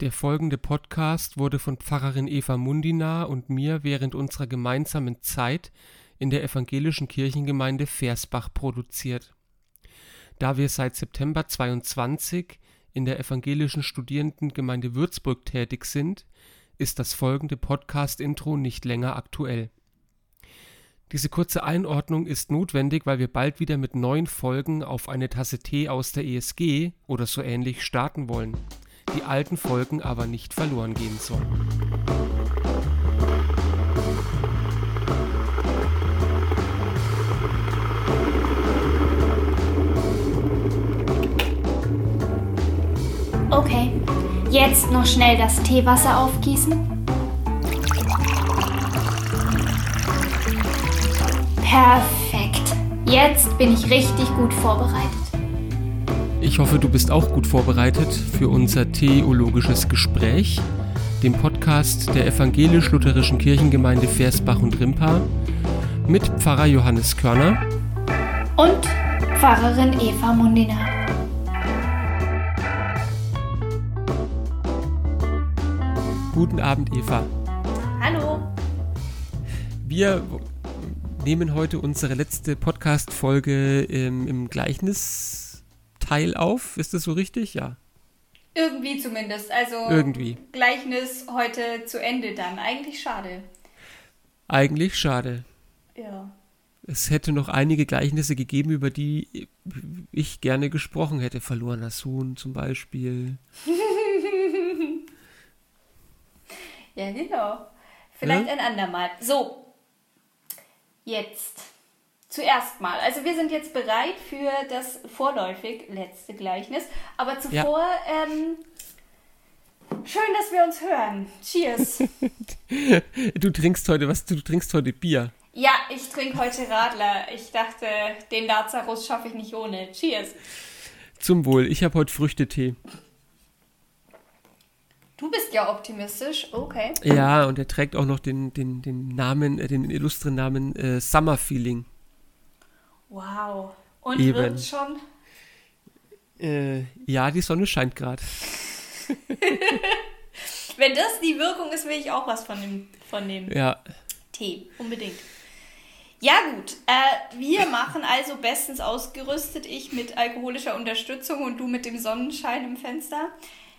Der folgende Podcast wurde von Pfarrerin Eva Mundina und mir während unserer gemeinsamen Zeit in der evangelischen Kirchengemeinde Versbach produziert. Da wir seit September 22 in der evangelischen Studierendengemeinde Würzburg tätig sind, ist das folgende Podcast-Intro nicht länger aktuell. Diese kurze Einordnung ist notwendig, weil wir bald wieder mit neuen Folgen auf eine Tasse Tee aus der ESG oder so ähnlich starten wollen die alten Folgen aber nicht verloren gehen sollen. Okay, jetzt noch schnell das Teewasser aufgießen. Perfekt. Jetzt bin ich richtig gut vorbereitet. Ich hoffe, du bist auch gut vorbereitet für unser theologisches Gespräch, dem Podcast der evangelisch-lutherischen Kirchengemeinde Versbach und Rimpa mit Pfarrer Johannes Körner und Pfarrerin Eva Mundina. Guten Abend, Eva. Hallo. Wir nehmen heute unsere letzte Podcast-Folge im, im Gleichnis Teil auf. Ist das so richtig? Ja. Irgendwie zumindest. Also Irgendwie. Gleichnis heute zu Ende dann. Eigentlich schade. Eigentlich schade. Ja. Es hätte noch einige Gleichnisse gegeben, über die ich gerne gesprochen hätte. Verlorener Sohn zum Beispiel. ja, genau. Vielleicht ja? ein andermal. So. Jetzt zuerst mal. Also wir sind jetzt bereit für das vorläufig letzte Gleichnis. Aber zuvor, ja. ähm, schön, dass wir uns hören. Cheers. du trinkst heute was? Du trinkst heute Bier. Ja, ich trinke heute Radler. Ich dachte, den Lazarus schaffe ich nicht ohne. Cheers. Zum Wohl. Ich habe heute Früchtetee. Du bist ja optimistisch, okay. Ja, und er trägt auch noch den, den, den Namen, äh, den illustren Namen äh, Summer Feeling. Wow. Und Eben. wird schon? Äh, ja, die Sonne scheint gerade. Wenn das die Wirkung ist, will ich auch was von dem, von dem ja. Tee. Unbedingt. Ja, gut. Äh, wir machen also bestens ausgerüstet, ich mit alkoholischer Unterstützung und du mit dem Sonnenschein im Fenster.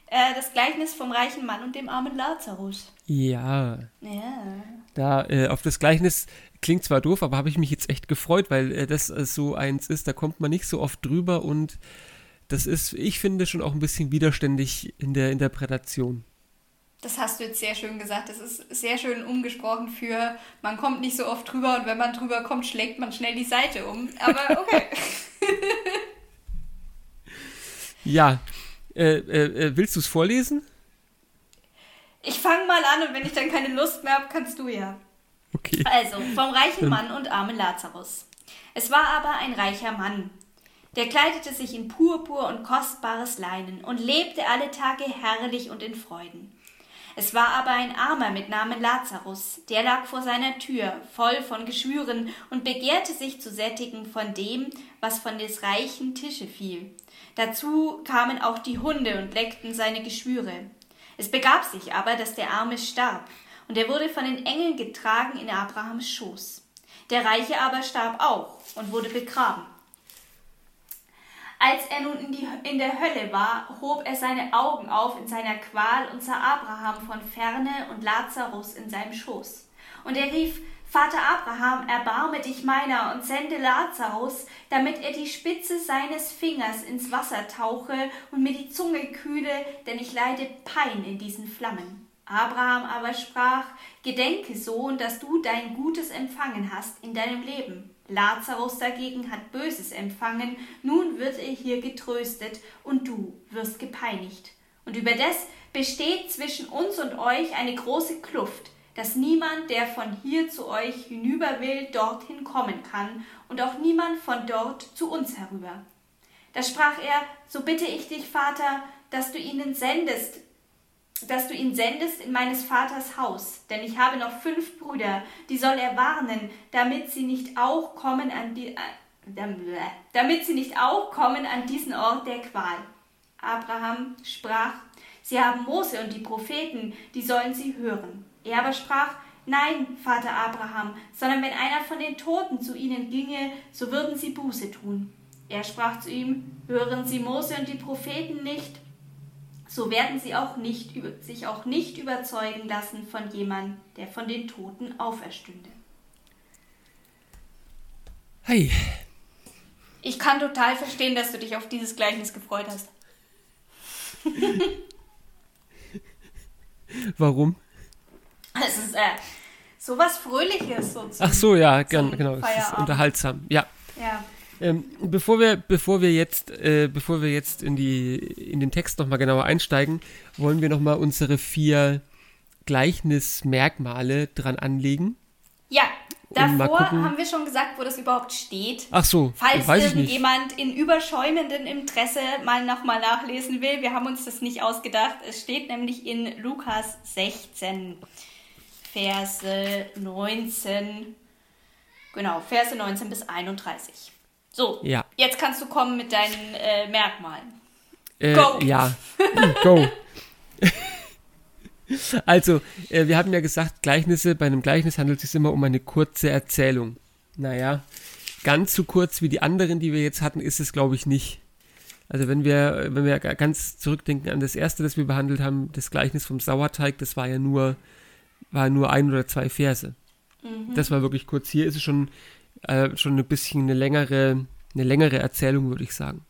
Äh, das Gleichnis vom reichen Mann und dem armen Lazarus. Ja. Ja. Da, äh, auf das Gleichnis klingt zwar doof, aber habe ich mich jetzt echt gefreut, weil äh, das äh, so eins ist, da kommt man nicht so oft drüber und das ist, ich finde, schon auch ein bisschen widerständig in der Interpretation. Das hast du jetzt sehr schön gesagt. Das ist sehr schön umgesprochen für, man kommt nicht so oft drüber und wenn man drüber kommt, schlägt man schnell die Seite um. Aber okay. ja. Äh, äh, äh willst du es vorlesen? Ich fange mal an und wenn ich dann keine Lust mehr habe, kannst du ja. Okay. Also, vom reichen Mann und armen Lazarus. Es war aber ein reicher Mann. Der kleidete sich in Purpur und kostbares Leinen und lebte alle Tage herrlich und in Freuden. Es war aber ein Armer mit Namen Lazarus, der lag vor seiner Tür, voll von Geschwüren, und begehrte sich zu sättigen von dem, was von des reichen Tische fiel. Dazu kamen auch die Hunde und leckten seine Geschwüre. Es begab sich aber, dass der Arme starb, und er wurde von den Engeln getragen in Abrahams Schoß. Der Reiche aber starb auch und wurde begraben. Als er nun in, die, in der Hölle war, hob er seine Augen auf in seiner Qual und sah Abraham von ferne und Lazarus in seinem Schoß. Und er rief, Vater Abraham, erbarme dich meiner und sende Lazarus, damit er die Spitze seines Fingers ins Wasser tauche und mir die Zunge kühle, denn ich leide Pein in diesen Flammen. Abraham aber sprach, Gedenke, Sohn, dass du dein Gutes empfangen hast in deinem Leben. Lazarus dagegen hat Böses empfangen, nun wird er hier getröstet, und du wirst gepeinigt. Und überdes besteht zwischen uns und euch eine große Kluft, dass niemand, der von hier zu euch hinüber will, dorthin kommen kann, und auch niemand von dort zu uns herüber. Da sprach er, so bitte ich dich, Vater, dass du ihnen sendest, dass du ihn sendest in meines Vaters Haus, denn ich habe noch fünf Brüder, die soll er warnen, damit sie nicht auch kommen an die, äh, damit sie nicht auch kommen an diesen Ort der Qual. Abraham sprach, Sie haben Mose und die Propheten, die sollen sie hören. Er aber sprach, Nein, Vater Abraham, sondern wenn einer von den Toten zu ihnen ginge, so würden sie Buße tun. Er sprach zu ihm, Hören Sie Mose und die Propheten nicht, so werden sie auch nicht, sich auch nicht überzeugen lassen von jemandem, der von den Toten auferstünde. Hey. Ich kann total verstehen, dass du dich auf dieses Gleichnis gefreut hast. Warum? Es ist äh, sowas Fröhliches so Ach so, ja, gern, genau. Es ist unterhaltsam. Ja. Ja. Ähm, bevor wir, bevor wir jetzt, äh, bevor wir jetzt in die, in den Text nochmal genauer einsteigen, wollen wir nochmal unsere vier Gleichnismerkmale dran anlegen. Ja, davor haben wir schon gesagt, wo das überhaupt steht. Ach so, falls irgendjemand in überschäumendem Interesse mal nochmal nachlesen will. Wir haben uns das nicht ausgedacht. Es steht nämlich in Lukas 16, Verse 19. Genau, Verse 19 bis 31. So, ja. jetzt kannst du kommen mit deinen äh, Merkmalen. Äh, go! Ja, go! also, äh, wir hatten ja gesagt, Gleichnisse, bei einem Gleichnis handelt es sich immer um eine kurze Erzählung. Naja, ganz so kurz wie die anderen, die wir jetzt hatten, ist es, glaube ich, nicht. Also wenn wir, wenn wir ganz zurückdenken an das erste, das wir behandelt haben, das Gleichnis vom Sauerteig, das war ja nur, war nur ein oder zwei Verse. Mhm. Das war wirklich kurz. Hier ist es schon äh, schon ein bisschen eine längere, eine längere Erzählung, würde ich sagen.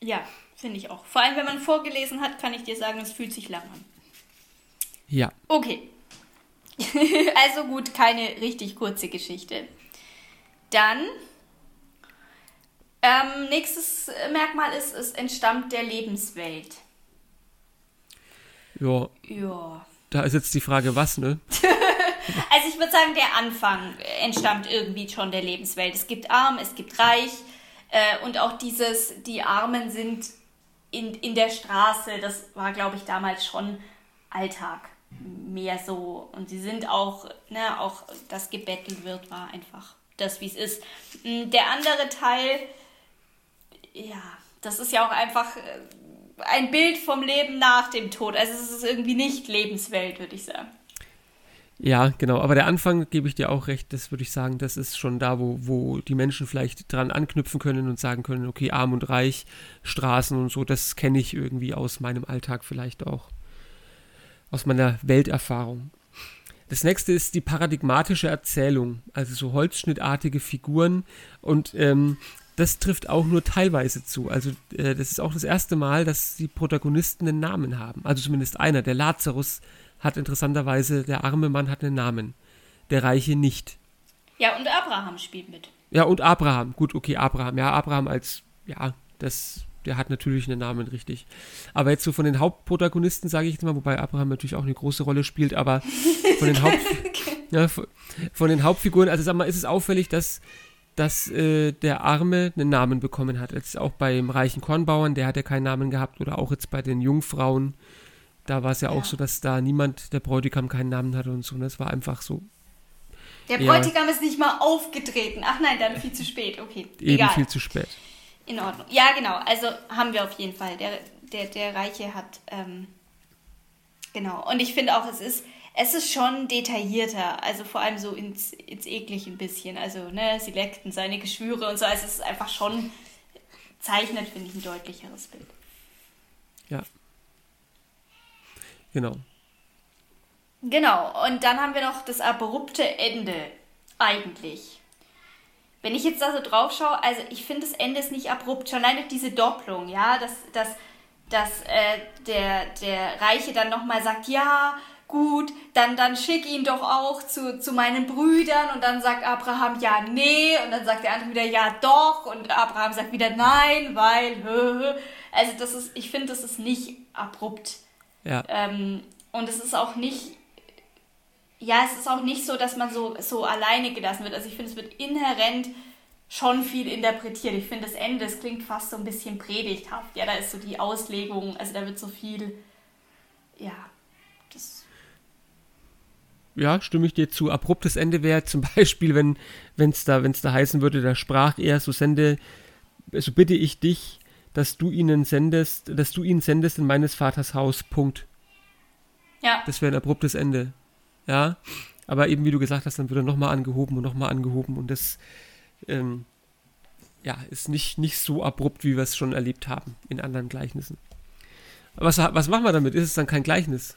Ja, finde ich auch. Vor allem, wenn man vorgelesen hat, kann ich dir sagen, es fühlt sich lang an. Ja. Okay. also gut, keine richtig kurze Geschichte. Dann, ähm, nächstes Merkmal ist, es entstammt der Lebenswelt. Ja. Ja. Da ist jetzt die Frage, was, ne? Also ich würde sagen, der Anfang entstammt irgendwie schon der Lebenswelt. Es gibt arm, es gibt reich äh, und auch dieses, die Armen sind in, in der Straße, das war, glaube ich, damals schon Alltag mehr so. Und sie sind auch, ne, auch das gebettelt wird, war einfach das, wie es ist. Hm, der andere Teil, ja, das ist ja auch einfach äh, ein Bild vom Leben nach dem Tod. Also es ist irgendwie nicht Lebenswelt, würde ich sagen. Ja, genau. Aber der Anfang gebe ich dir auch recht. Das würde ich sagen, das ist schon da, wo, wo die Menschen vielleicht dran anknüpfen können und sagen können, okay, arm und reich, Straßen und so, das kenne ich irgendwie aus meinem Alltag vielleicht auch. Aus meiner Welterfahrung. Das nächste ist die paradigmatische Erzählung, also so holzschnittartige Figuren und ähm, das trifft auch nur teilweise zu. Also äh, das ist auch das erste Mal, dass die Protagonisten einen Namen haben. Also zumindest einer, der Lazarus hat interessanterweise, der arme Mann hat einen Namen, der Reiche nicht. Ja, und Abraham spielt mit. Ja, und Abraham. Gut, okay, Abraham. Ja, Abraham als, ja, das, der hat natürlich einen Namen, richtig. Aber jetzt so von den Hauptprotagonisten, sage ich jetzt mal, wobei Abraham natürlich auch eine große Rolle spielt, aber von den, Haupt, ja, von den Hauptfiguren, also sag mal, ist es auffällig, dass, dass äh, der Arme einen Namen bekommen hat. Jetzt auch beim reichen Kornbauern, der hat ja keinen Namen gehabt, oder auch jetzt bei den Jungfrauen da war es ja, ja, auch so, dass da niemand, der Bräutigam keinen Namen hatte und so. Und ne? das war einfach so. Der Bräutigam ist nicht mal aufgetreten. Ach nein, dann viel zu spät. Okay. Eben Egal. viel zu spät. In Ordnung. Ja, genau. Also haben wir auf jeden Fall. Der, der, der Reiche hat. Ähm, genau. Und ich finde auch, es ist, es ist schon detaillierter. Also vor allem so ins, ins Eklig ein bisschen. Also, ne, sie leckten seine Geschwüre und so. Also es ist einfach schon zeichnet, finde ich, ein deutlicheres Bild. Ja. Genau. Genau, und dann haben wir noch das abrupte Ende, eigentlich. Wenn ich jetzt da so drauf schaue, also ich finde das Ende ist nicht abrupt, schon alleine diese Doppelung, ja, dass, dass, dass äh, der, der Reiche dann nochmal sagt, ja, gut, dann, dann schick ihn doch auch zu, zu meinen Brüdern und dann sagt Abraham ja, nee und dann sagt der andere wieder ja, doch und Abraham sagt wieder nein, weil, also das ist, ich finde, das ist nicht abrupt ja. Ähm, und es ist auch nicht, ja, es ist auch nicht so, dass man so, so alleine gelassen wird. Also ich finde, es wird inhärent schon viel interpretiert. Ich finde, das Ende, das klingt fast so ein bisschen predigthaft. Ja, da ist so die Auslegung, also da wird so viel, ja, das. Ja, stimme ich dir zu. Abruptes Ende wäre zum Beispiel, wenn es da, wenn's da heißen würde, da sprach er, so sende, so bitte ich dich, dass du ihnen sendest, dass du ihn sendest in meines Vaters Haus. Punkt. Ja. Das wäre ein abruptes Ende. Ja. Aber eben, wie du gesagt hast, dann wird er nochmal angehoben und nochmal angehoben und das ähm, ja, ist nicht, nicht so abrupt, wie wir es schon erlebt haben in anderen Gleichnissen. Was, was machen wir damit? Ist es dann kein Gleichnis?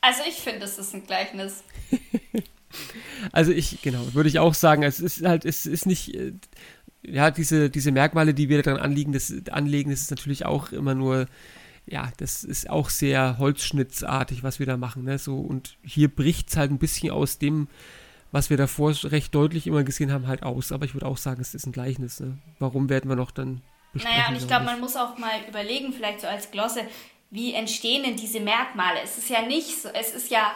Also ich finde, es ist ein Gleichnis. also ich, genau, würde ich auch sagen, es ist halt, es ist nicht, äh, ja, diese, diese Merkmale, die wir daran anliegen, das, anlegen, das ist natürlich auch immer nur, ja, das ist auch sehr holzschnittsartig, was wir da machen, ne, so, und hier bricht es halt ein bisschen aus dem, was wir davor recht deutlich immer gesehen haben, halt aus, aber ich würde auch sagen, es ist ein Gleichnis, ne? Warum werden wir noch dann besprechen? Naja, und ich glaube, man muss auch mal überlegen, vielleicht so als Glosse, wie entstehen denn diese Merkmale? Es ist ja nicht so, es ist ja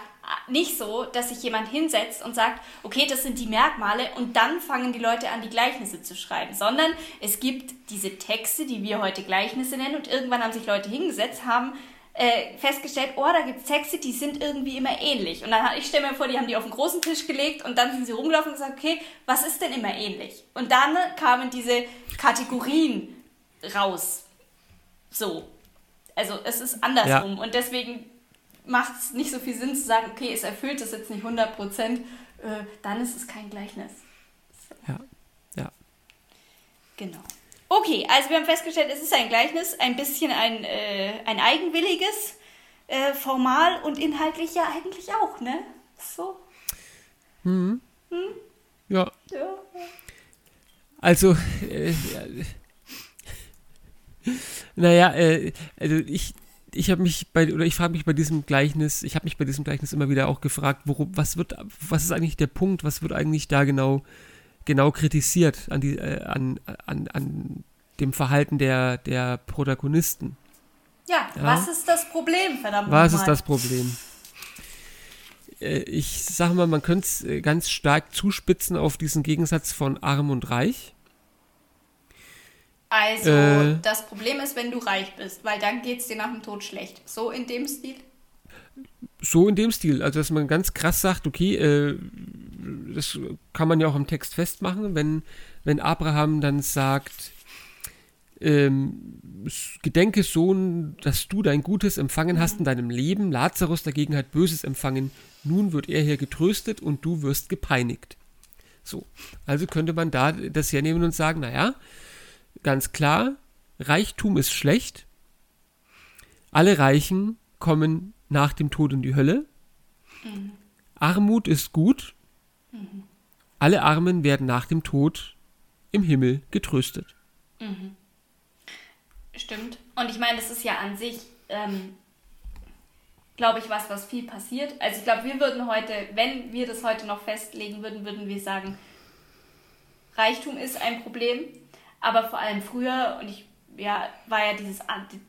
nicht so, dass sich jemand hinsetzt und sagt, okay, das sind die Merkmale und dann fangen die Leute an, die Gleichnisse zu schreiben, sondern es gibt diese Texte, die wir heute Gleichnisse nennen und irgendwann haben sich Leute hingesetzt, haben äh, festgestellt, oh, da gibt es Texte, die sind irgendwie immer ähnlich. Und dann ich stelle mir vor, die haben die auf den großen Tisch gelegt und dann sind sie rumgelaufen und gesagt, okay, was ist denn immer ähnlich? Und dann kamen diese Kategorien raus. So. Also es ist andersrum. Ja. Und deswegen macht es nicht so viel Sinn zu sagen, okay, es erfüllt das jetzt nicht 100 Prozent, äh, dann ist es kein Gleichnis. So. Ja, ja. Genau. Okay, also wir haben festgestellt, es ist ein Gleichnis, ein bisschen ein, äh, ein eigenwilliges, äh, formal und inhaltlich ja eigentlich auch, ne? So. Hm. Hm? Ja. ja. Also, äh, naja, äh, also ich, ich habe mich bei, oder ich frage mich bei diesem Gleichnis, ich habe mich bei diesem Gleichnis immer wieder auch gefragt, worum, was wird, was ist eigentlich der Punkt, was wird eigentlich da genau, genau kritisiert an, die, äh, an, an, an dem Verhalten der, der Protagonisten. Ja, ja, was ist das Problem, verdammt Was ist das Problem? Äh, ich sage mal, man könnte es äh, ganz stark zuspitzen auf diesen Gegensatz von arm und reich. Also, äh, das Problem ist, wenn du reich bist, weil dann geht es dir nach dem Tod schlecht. So in dem Stil? So in dem Stil. Also, dass man ganz krass sagt, okay, äh, das kann man ja auch im Text festmachen, wenn, wenn Abraham dann sagt, ähm, gedenke Sohn, dass du dein Gutes empfangen hast in deinem Leben, Lazarus dagegen hat Böses empfangen, nun wird er hier getröstet und du wirst gepeinigt. So, also könnte man da das hernehmen und sagen, naja, ganz klar, Reichtum ist schlecht. Alle Reichen kommen nach dem Tod in die Hölle. Mhm. Armut ist gut. Mhm. Alle Armen werden nach dem Tod im Himmel getröstet. Mhm. Stimmt. Und ich meine, das ist ja an sich, ähm, glaube ich, was, was viel passiert. Also ich glaube, wir würden heute, wenn wir das heute noch festlegen würden, würden wir sagen, Reichtum ist ein Problem aber vor allem früher, und ich, ja, war ja dieses,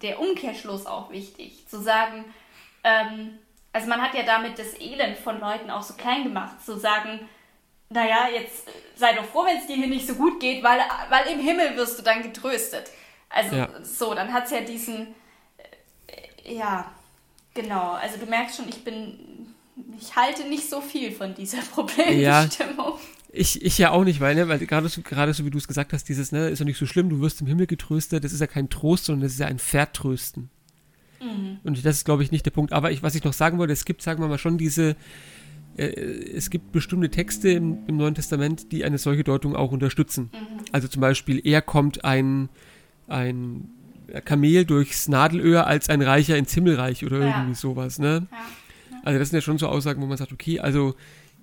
der Umkehrschluss auch wichtig, zu sagen, ähm, also man hat ja damit das Elend von Leuten auch so klein gemacht, zu sagen, naja, jetzt sei doch froh, wenn es dir hier nicht so gut geht, weil, weil im Himmel wirst du dann getröstet. Also ja. so, dann hat es ja diesen, äh, ja, genau, also du merkst schon, ich bin, ich halte nicht so viel von dieser Problembestimmung. Ja, ich, ich ja auch nicht, weil, ne, weil gerade so, gerade so wie du es gesagt hast, dieses, ne, ist doch nicht so schlimm, du wirst im Himmel getröstet, das ist ja kein Trost, sondern das ist ja ein Vertrösten. Mhm. Und das ist, glaube ich, nicht der Punkt. Aber ich, was ich noch sagen wollte, es gibt, sagen wir mal, schon diese, äh, es gibt bestimmte Texte im, im, Neuen Testament, die eine solche Deutung auch unterstützen. Mhm. Also zum Beispiel, er kommt ein, ein Kamel durchs Nadelöhr als ein Reicher ins Himmelreich oder ja. irgendwie sowas, ne? Ja. Also das sind ja schon so Aussagen, wo man sagt, okay, also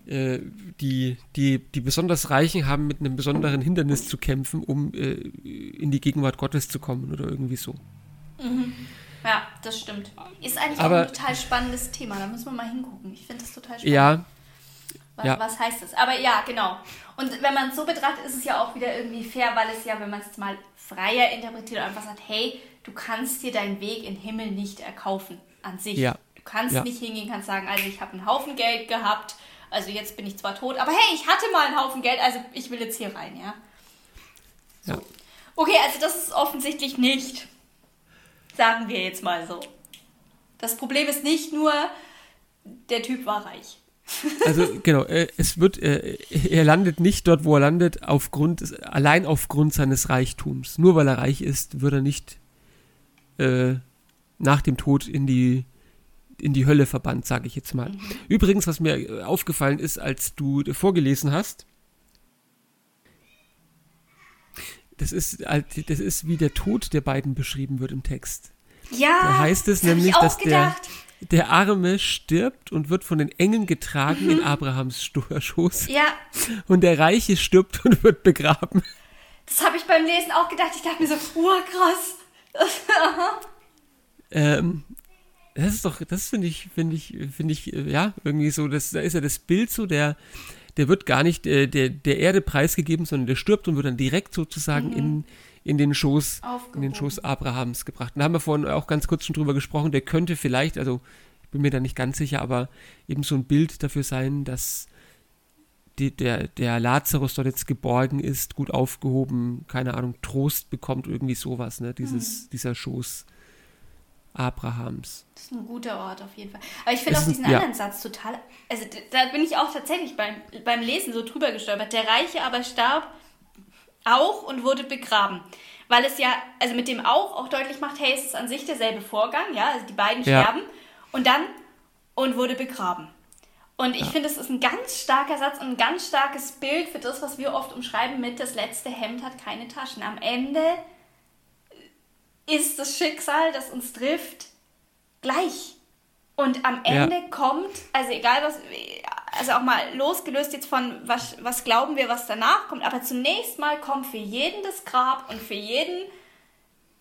äh, die, die, die besonders Reichen haben mit einem besonderen Hindernis zu kämpfen, um äh, in die Gegenwart Gottes zu kommen oder irgendwie so. Mhm. Ja, das stimmt. Ist eigentlich Aber, auch ein total spannendes Thema. Da müssen wir mal hingucken. Ich finde das total spannend. Ja. Was, ja. was heißt das? Aber ja, genau. Und wenn man es so betrachtet, ist es ja auch wieder irgendwie fair, weil es ja, wenn man es mal freier interpretiert, einfach sagt, hey, du kannst dir deinen Weg in den Himmel nicht erkaufen an sich. Ja. Du kannst ja. nicht hingehen, kannst sagen, also ich habe einen Haufen Geld gehabt, also jetzt bin ich zwar tot, aber hey, ich hatte mal einen Haufen Geld, also ich will jetzt hier rein, ja. So. Ja. Okay, also das ist offensichtlich nicht. Sagen wir jetzt mal so. Das Problem ist nicht nur, der Typ war reich. Also genau, äh, es wird, äh, er landet nicht dort, wo er landet, aufgrund, allein aufgrund seines Reichtums. Nur weil er reich ist, wird er nicht äh, nach dem Tod in die in die Hölle verbannt, sage ich jetzt mal. Mhm. Übrigens, was mir äh, aufgefallen ist, als du vorgelesen hast, das ist, das ist wie der Tod der beiden beschrieben wird im Text. Ja. Da heißt es nämlich, dass der, der Arme stirbt und wird von den Engeln getragen mhm. in Abrahams Schoß. Ja. Und der Reiche stirbt und wird begraben. Das habe ich beim Lesen auch gedacht. Ich dachte mir so, oh, krass. ähm, das ist doch, das finde ich, finde ich, finde ich, ja, irgendwie so, das, da ist ja das Bild so, der, der wird gar nicht äh, der, der Erde preisgegeben, sondern der stirbt und wird dann direkt sozusagen mhm. in, in den Schoß, in den Schoß Abrahams gebracht. Und da haben wir vorhin auch ganz kurz schon drüber gesprochen, der könnte vielleicht, also ich bin mir da nicht ganz sicher, aber eben so ein Bild dafür sein, dass die, der, der Lazarus dort jetzt geborgen ist, gut aufgehoben, keine Ahnung, Trost bekommt, irgendwie sowas, ne? Dieses, mhm. dieser Schoß Abrahams. Das ist ein guter Ort auf jeden Fall. Aber ich finde auch diesen ein, anderen Satz total. Also da bin ich auch tatsächlich beim, beim Lesen so drüber gestolpert. Der Reiche aber starb auch und wurde begraben. Weil es ja, also mit dem auch auch deutlich macht, hey, es ist an sich derselbe Vorgang, ja, also die beiden ja. sterben und dann und wurde begraben. Und ich ja. finde, es ist ein ganz starker Satz und ein ganz starkes Bild für das, was wir oft umschreiben mit das letzte Hemd hat keine Taschen. Am Ende ist das Schicksal, das uns trifft, gleich. Und am Ende ja. kommt, also egal was, also auch mal losgelöst jetzt von, was, was glauben wir, was danach kommt, aber zunächst mal kommt für jeden das Grab und für jeden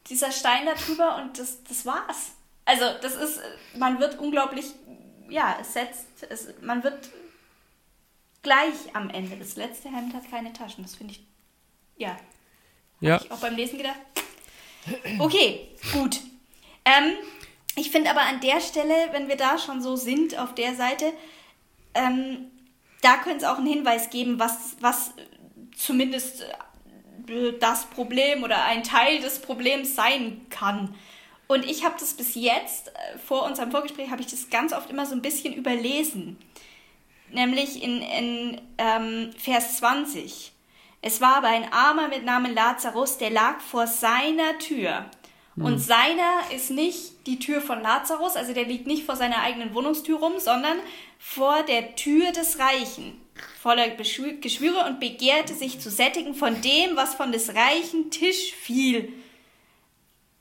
dieser Stein darüber und das, das war's. Also das ist, man wird unglaublich, ja, es setzt, es, man wird gleich am Ende. Das letzte Hemd hat keine Taschen. Das finde ich, ja. Ja. Hab ich auch beim Lesen gedacht, Okay, gut. Ähm, ich finde aber an der Stelle, wenn wir da schon so sind, auf der Seite, ähm, da könnte es auch einen Hinweis geben, was, was zumindest äh, das Problem oder ein Teil des Problems sein kann. Und ich habe das bis jetzt, äh, vor unserem Vorgespräch, habe ich das ganz oft immer so ein bisschen überlesen. Nämlich in, in ähm, Vers 20. Es war aber ein Armer mit Namen Lazarus, der lag vor seiner Tür. Und hm. seiner ist nicht die Tür von Lazarus, also der liegt nicht vor seiner eigenen Wohnungstür rum, sondern vor der Tür des Reichen, voller Geschwüre und begehrte sich zu sättigen von dem, was von des reichen Tisch fiel.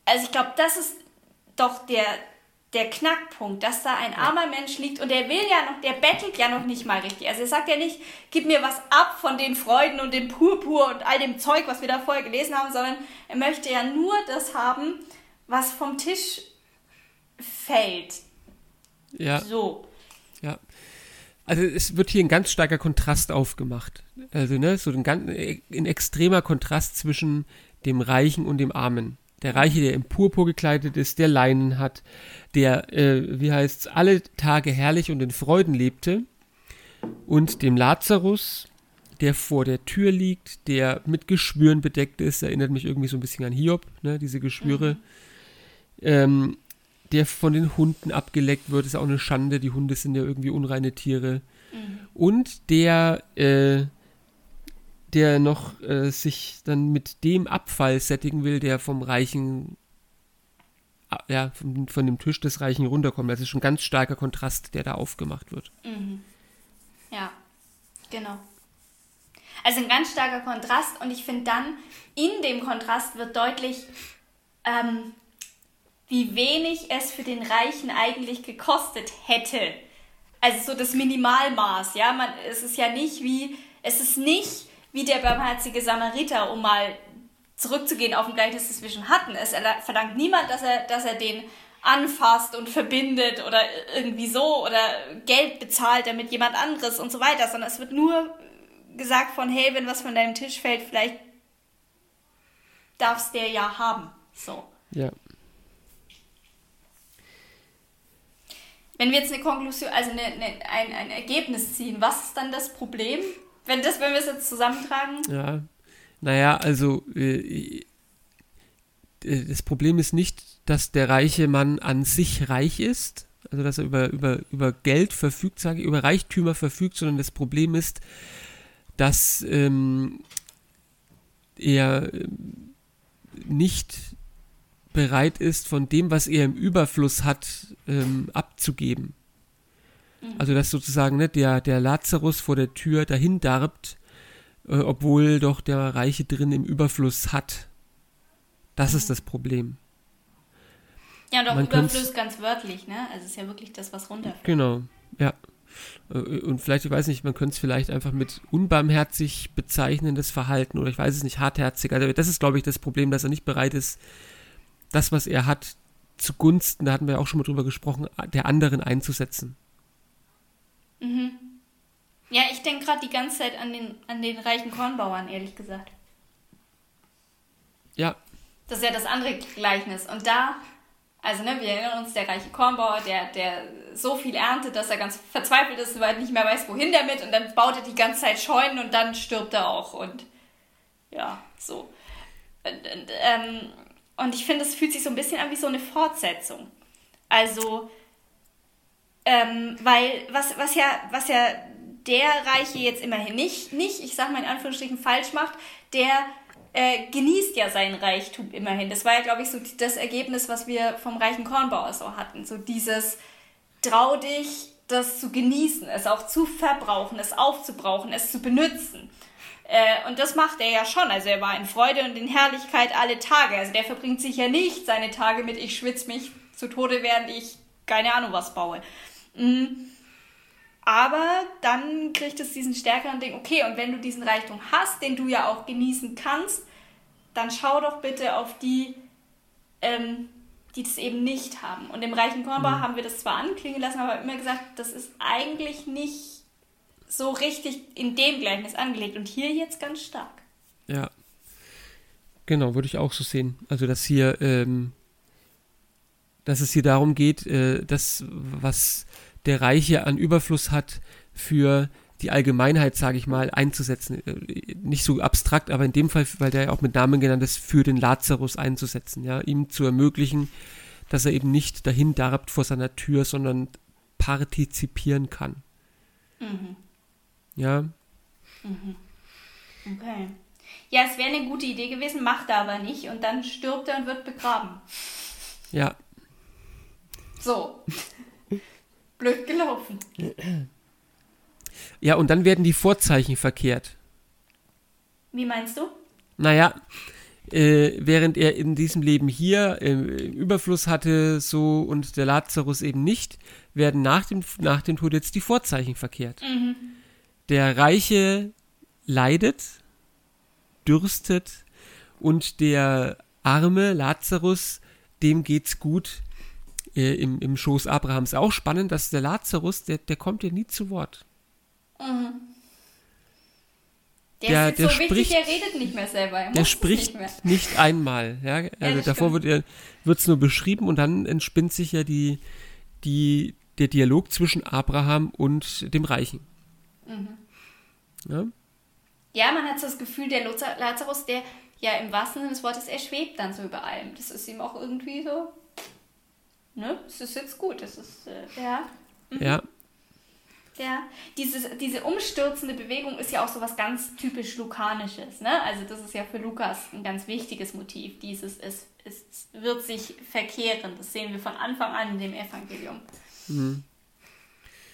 Also ich glaube, das ist doch der, der Knackpunkt, dass da ein armer Mensch liegt und der will ja noch, der bettelt ja noch nicht mal richtig. Also er sagt ja nicht, gib mir was ab von den Freuden und dem Purpur und all dem Zeug, was wir da vorher gelesen haben, sondern er möchte ja nur das haben, was vom Tisch fällt. Ja. So. Ja. Also es wird hier ein ganz starker Kontrast aufgemacht. Also, ne, so ein, ganz, ein extremer Kontrast zwischen dem Reichen und dem Armen. Der Reiche, der im Purpur gekleidet ist, der Leinen hat, der, äh, wie heißt's, alle Tage herrlich und in Freuden lebte. Und dem Lazarus, der vor der Tür liegt, der mit Geschwüren bedeckt ist, erinnert mich irgendwie so ein bisschen an Hiob, ne, diese Geschwüre. Mhm. Ähm, der von den Hunden abgeleckt wird, ist auch eine Schande. Die Hunde sind ja irgendwie unreine Tiere. Mhm. Und der äh, der noch äh, sich dann mit dem Abfall sättigen will, der vom Reichen, ja, von, von, dem Tisch des Reichen runterkommt. Das ist schon ein ganz starker Kontrast, der da aufgemacht wird. Mhm. Ja, genau. Also ein ganz starker Kontrast und ich finde dann, in dem Kontrast wird deutlich, ähm, wie wenig es für den Reichen eigentlich gekostet hätte. Also so das Minimalmaß, ja. Man, es ist ja nicht wie, es ist nicht wie der barmherzige Samariter, um mal zurückzugehen auf ein Gleichnis, das wir schon hatten. Es verlangt niemand, dass er, dass er den anfasst und verbindet oder irgendwie so oder Geld bezahlt, damit jemand anderes und so weiter, sondern es wird nur gesagt von, hey, wenn was von deinem Tisch fällt, vielleicht darfst der ja haben. So. Ja. Wenn wir jetzt eine Konklusion, also eine, eine, ein, ein Ergebnis ziehen, was ist dann das Problem? Wenn, das, wenn wir es jetzt zusammentragen. Ja, naja, also äh, äh, das Problem ist nicht, dass der reiche Mann an sich reich ist, also dass er über, über, über Geld verfügt, sage ich, über Reichtümer verfügt, sondern das Problem ist, dass ähm, er ähm, nicht bereit ist, von dem, was er im Überfluss hat, ähm, abzugeben. Mhm. Also dass sozusagen ne, der, der Lazarus vor der Tür dahin darbt, äh, obwohl doch der Reiche drin im Überfluss hat. Das mhm. ist das Problem. Ja, und auch Man Überfluss ganz wörtlich, ne? Also es ist ja wirklich das, was runterfällt. Genau, ja. Äh, und vielleicht, ich weiß nicht, man könnte es vielleicht einfach mit unbarmherzig bezeichnendes Verhalten oder ich weiß es nicht, hartherzig. Also das ist, glaube ich, das Problem, dass er nicht bereit ist, das, was er hat, zugunsten, da hatten wir auch schon mal drüber gesprochen, der anderen einzusetzen. Mhm. Ja, ich denke gerade die ganze Zeit an den, an den reichen Kornbauern, ehrlich gesagt. Ja. Das ist ja das andere Gleichnis. Und da, also ne, wir erinnern uns, der reiche Kornbauer, der, der so viel erntet, dass er ganz verzweifelt ist, weil er nicht mehr weiß, wohin damit. Und dann baut er die ganze Zeit Scheunen und dann stirbt er auch. Und ja, so. Und, und, ähm, und ich finde, es fühlt sich so ein bisschen an wie so eine Fortsetzung. Also, ähm, weil was, was, ja, was ja der Reiche jetzt immerhin nicht, nicht, ich sag mal in Anführungsstrichen, falsch macht, der äh, genießt ja sein Reichtum immerhin. Das war ja, glaube ich, so das Ergebnis, was wir vom reichen Kornbauer so hatten. So dieses trau dich, das zu genießen, es auch zu verbrauchen, es aufzubrauchen, es zu benutzen. Äh, und das macht er ja schon. Also er war in Freude und in Herrlichkeit alle Tage. Also der verbringt sich ja nicht seine Tage mit, ich schwitze mich zu Tode, während ich keine Ahnung was baue. Mhm. Aber dann kriegt es diesen stärkeren Ding, okay, und wenn du diesen Reichtum hast, den du ja auch genießen kannst, dann schau doch bitte auf die, ähm, die das eben nicht haben. Und im reichen Kornbau mhm. haben wir das zwar anklingen lassen, aber immer gesagt, das ist eigentlich nicht so richtig in dem Gleichnis angelegt und hier jetzt ganz stark. Ja. Genau, würde ich auch so sehen. Also, dass hier, ähm, dass es hier darum geht, äh, das, was der Reiche an Überfluss hat, für die Allgemeinheit, sage ich mal, einzusetzen. Äh, nicht so abstrakt, aber in dem Fall, weil der ja auch mit Namen genannt ist, für den Lazarus einzusetzen, ja, ihm zu ermöglichen, dass er eben nicht dahin darbt vor seiner Tür, sondern partizipieren kann. Mhm. Ja. Mhm. Okay. Ja, es wäre eine gute Idee gewesen, macht er aber nicht und dann stirbt er und wird begraben. Ja. So. Blöd gelaufen. Ja, und dann werden die Vorzeichen verkehrt. Wie meinst du? Naja, äh, während er in diesem Leben hier äh, Überfluss hatte, so und der Lazarus eben nicht, werden nach dem, nach dem Tod jetzt die Vorzeichen verkehrt. Mhm. Der Reiche leidet, dürstet und der arme Lazarus, dem geht's gut, äh, im, im Schoß Abrahams. Auch spannend, dass der Lazarus, der, der kommt ja nie zu Wort. Mhm. Der, der, ist der so spricht, wichtig, der redet nicht mehr selber. Er der spricht nicht, nicht, einmal. Ja? Also ja, davor stimmt. wird es nur beschrieben und dann entspinnt sich ja die, die, der Dialog zwischen Abraham und dem Reichen. Mhm. Ja? ja, man hat so das Gefühl, der Lazarus, der ja im wahrsten Sinne des Wortes, er schwebt dann so über allem. Das ist ihm auch irgendwie so ne, es ist jetzt gut, es ist, äh, ja. Mhm. Ja. Ja, Dieses, diese umstürzende Bewegung ist ja auch so was ganz typisch Lukanisches. Ne? Also das ist ja für Lukas ein ganz wichtiges Motiv. Dieses es, es wird sich verkehren. Das sehen wir von Anfang an in dem Evangelium. Mhm.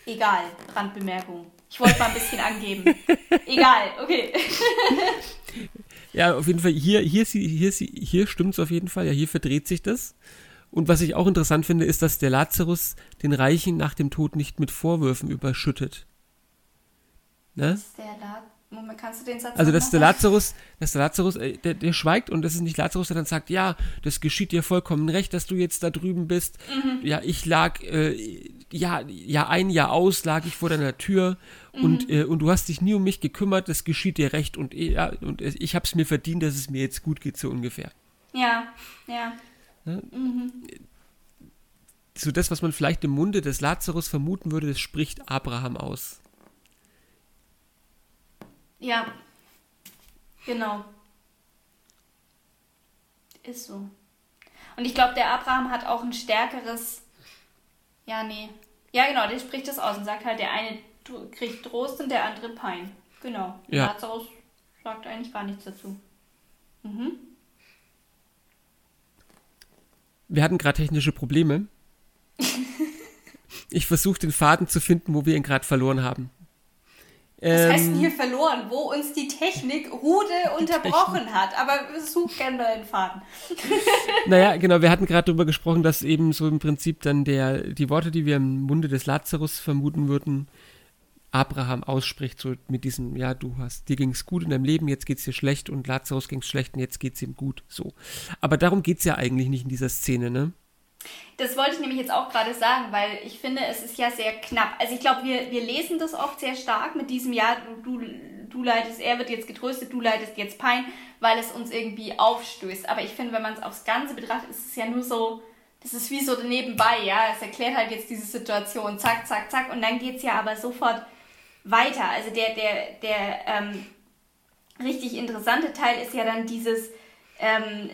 Egal, Randbemerkung. Ich wollte mal ein bisschen angeben. Egal, okay. ja, auf jeden Fall, hier, hier, hier, hier, hier stimmt es auf jeden Fall. Ja, hier verdreht sich das. Und was ich auch interessant finde, ist, dass der Lazarus den Reichen nach dem Tod nicht mit Vorwürfen überschüttet. Ne? Moment, kannst du den Satz Also, dass der Lazarus, dass der Lazarus, äh, der, der schweigt und das ist nicht Lazarus, der dann sagt, ja, das geschieht dir vollkommen recht, dass du jetzt da drüben bist. Mhm. Ja, ich lag, äh, ja, ja, ein Jahr aus lag ich vor deiner Tür mhm. und, äh, und du hast dich nie um mich gekümmert, das geschieht dir recht und, ja, und ich hab's mir verdient, dass es mir jetzt gut geht, so ungefähr. Ja, ja. Ne? Mhm. So das, was man vielleicht im Munde des Lazarus vermuten würde, das spricht Abraham aus. Ja, genau. Ist so. Und ich glaube, der Abraham hat auch ein stärkeres. Ja, nee. Ja, genau, der spricht das aus und sagt halt, der eine kriegt Trost und der andere Pein. Genau. Ja. Lazarus sagt eigentlich gar nichts dazu. Mhm. Wir hatten gerade technische Probleme. ich versuche den Faden zu finden, wo wir ihn gerade verloren haben. Was heißt denn ähm, hier verloren? Wo uns die Technik rude unterbrochen Technik. hat. Aber such gerne deinen Faden. naja, genau, wir hatten gerade darüber gesprochen, dass eben so im Prinzip dann der, die Worte, die wir im Munde des Lazarus vermuten würden, Abraham ausspricht, so mit diesem, ja, du hast, dir ging es gut in deinem Leben, jetzt geht es dir schlecht und Lazarus ging es schlecht und jetzt geht es ihm gut, so. Aber darum geht es ja eigentlich nicht in dieser Szene, ne? Das wollte ich nämlich jetzt auch gerade sagen, weil ich finde, es ist ja sehr knapp. Also ich glaube, wir, wir lesen das oft sehr stark mit diesem, ja, du, du, du leidest, er wird jetzt getröstet, du leidest jetzt Pein, weil es uns irgendwie aufstößt. Aber ich finde, wenn man es aufs Ganze betrachtet, ist es ja nur so, das ist wie so nebenbei, ja. Es erklärt halt jetzt diese Situation, zack, zack, zack. Und dann geht es ja aber sofort weiter. Also der, der, der ähm, richtig interessante Teil ist ja dann dieses, ähm,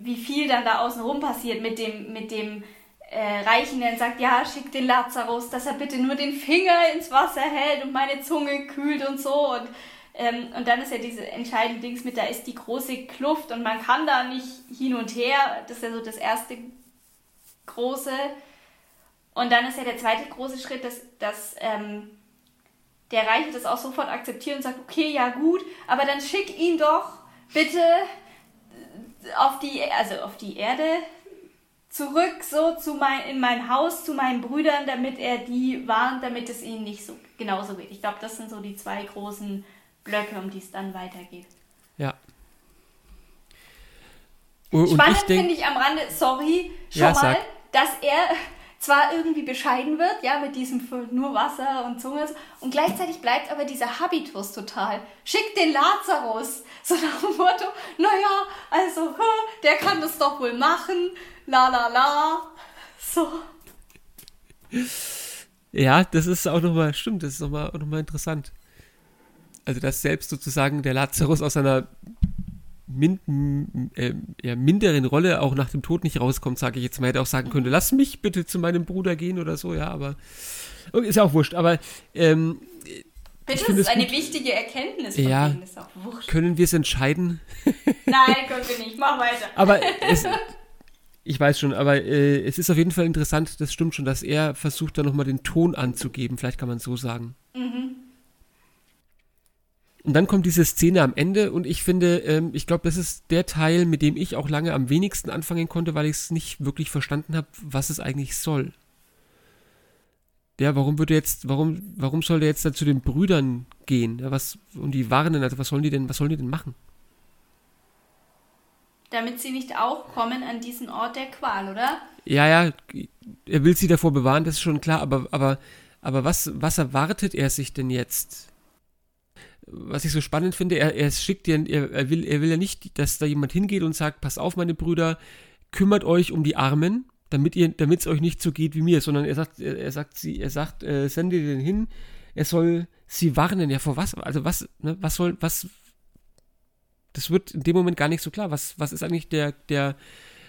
wie viel dann da außenrum passiert mit dem, mit dem äh, Reichen, der sagt, ja, schick den Lazarus, dass er bitte nur den Finger ins Wasser hält und meine Zunge kühlt und so. Und, ähm, und dann ist ja diese entscheidende Dings mit, da ist die große Kluft und man kann da nicht hin und her. Das ist ja so das erste große. Und dann ist ja der zweite große Schritt, dass, dass ähm, der Reiche das auch sofort akzeptiert und sagt, okay, ja gut, aber dann schick ihn doch bitte auf die, also auf die Erde zurück so zu mein, in mein Haus zu meinen Brüdern, damit er die warnt, damit es ihnen nicht so genauso geht. Ich glaube, das sind so die zwei großen Blöcke, um die es dann weitergeht. Ja. Und Spannend finde ich am Rande, sorry, schon ja, mal, dass er zwar irgendwie bescheiden wird, ja, mit diesem nur Wasser und Zunge, und gleichzeitig bleibt aber dieser Habitus total. Schick den Lazarus! So nach dem Motto, naja, also, der kann das doch wohl machen, la la la. So. Ja, das ist auch nochmal, stimmt, das ist nochmal noch mal interessant. Also, dass selbst sozusagen der Lazarus aus einer min äh, ja, minderen Rolle auch nach dem Tod nicht rauskommt, sage ich jetzt mal. Hätte auch sagen können, lass mich bitte zu meinem Bruder gehen oder so, ja, aber ist ja auch wurscht. Aber ähm, Bitte, das ist eine gut. wichtige Erkenntnis von ja, denen, ist auch wurscht. Können wir es entscheiden? Nein, können wir nicht. Mach weiter. Aber es, ich weiß schon, aber äh, es ist auf jeden Fall interessant, das stimmt schon, dass er versucht, da nochmal den Ton anzugeben. Vielleicht kann man es so sagen. Mhm. Und dann kommt diese Szene am Ende und ich finde, ähm, ich glaube, das ist der Teil, mit dem ich auch lange am wenigsten anfangen konnte, weil ich es nicht wirklich verstanden habe, was es eigentlich soll. Ja, warum würde jetzt, warum, warum soll der jetzt da zu den Brüdern gehen? Ja, was, und die warnen, also was sollen die denn, was sollen die denn machen? Damit sie nicht auch kommen an diesen Ort der Qual, oder? Ja, ja, er will sie davor bewahren, das ist schon klar, aber, aber, aber was, was erwartet er sich denn jetzt? Was ich so spannend finde, er, er schickt ja, er, er, will, er will ja nicht, dass da jemand hingeht und sagt, pass auf, meine Brüder, kümmert euch um die Armen, damit ihr, damit es euch nicht so geht wie mir, sondern er sagt, er, er sagt sie, er sagt, äh, sende den hin, er soll sie warnen, ja vor was, also was, ne, was soll, was, das wird in dem Moment gar nicht so klar, was, was ist eigentlich der, der,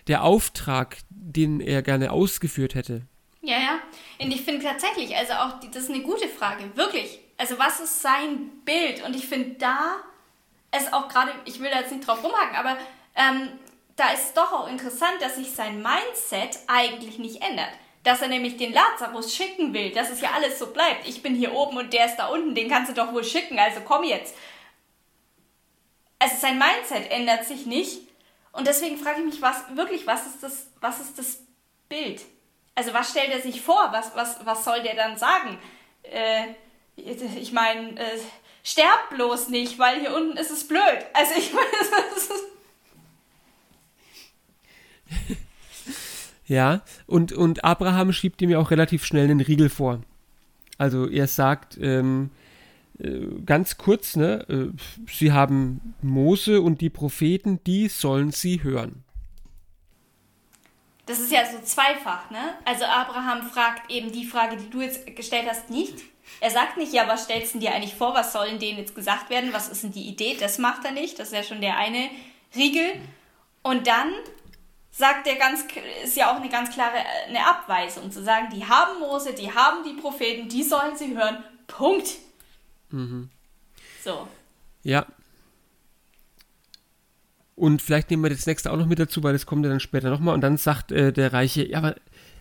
der Auftrag, den er gerne ausgeführt hätte. Ja, ja. Und ich finde tatsächlich, also auch, das ist eine gute Frage, wirklich also was ist sein Bild? Und ich finde da es auch gerade, ich will da jetzt nicht drauf rumhaken, aber ähm, da ist doch auch interessant, dass sich sein Mindset eigentlich nicht ändert. Dass er nämlich den Lazarus schicken will, dass es ja alles so bleibt. Ich bin hier oben und der ist da unten, den kannst du doch wohl schicken, also komm jetzt. Also sein Mindset ändert sich nicht. Und deswegen frage ich mich, was wirklich, was ist das, was ist das Bild? Also was stellt er sich vor? Was, was, was soll der dann sagen? Äh, ich meine, äh, sterb bloß nicht, weil hier unten ist es blöd. Also ich meine, das ist. Ja, und, und Abraham schiebt ihm ja auch relativ schnell einen Riegel vor. Also er sagt ähm, äh, ganz kurz, ne, äh, sie haben Mose und die Propheten, die sollen sie hören. Das ist ja so zweifach, ne? Also Abraham fragt eben die Frage, die du jetzt gestellt hast, nicht. Er sagt nicht, ja, was stellst du dir eigentlich vor, was sollen denen jetzt gesagt werden, was ist denn die Idee? Das macht er nicht, das ist ja schon der eine Riegel. Und dann sagt er ganz, ist ja auch eine ganz klare eine Abweisung, zu sagen, die haben Mose, die haben die Propheten, die sollen sie hören, Punkt. Mhm. So. Ja. Und vielleicht nehmen wir das nächste auch noch mit dazu, weil das kommt ja dann später nochmal. Und dann sagt äh, der Reiche, ja, aber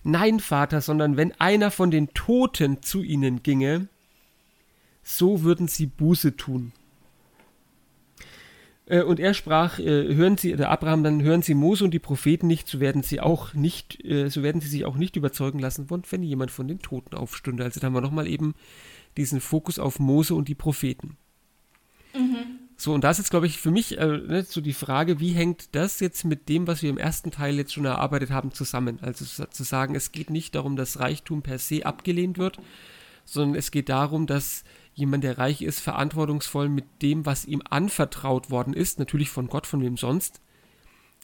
nein, Vater, sondern wenn einer von den Toten zu ihnen ginge, so würden sie Buße tun. Äh, und er sprach, äh, hören Sie, der Abraham, dann hören Sie Mose und die Propheten nicht, so werden sie auch nicht, äh, so werden sie sich auch nicht überzeugen lassen, wenn jemand von den Toten aufstünde. Also da haben wir nochmal eben diesen Fokus auf Mose und die Propheten. Mhm. So, und da ist jetzt, glaube ich, für mich äh, ne, so die Frage, wie hängt das jetzt mit dem, was wir im ersten Teil jetzt schon erarbeitet haben, zusammen? Also zu sagen, es geht nicht darum, dass Reichtum per se abgelehnt wird, sondern es geht darum, dass jemand, der reich ist, verantwortungsvoll mit dem, was ihm anvertraut worden ist, natürlich von Gott, von wem sonst,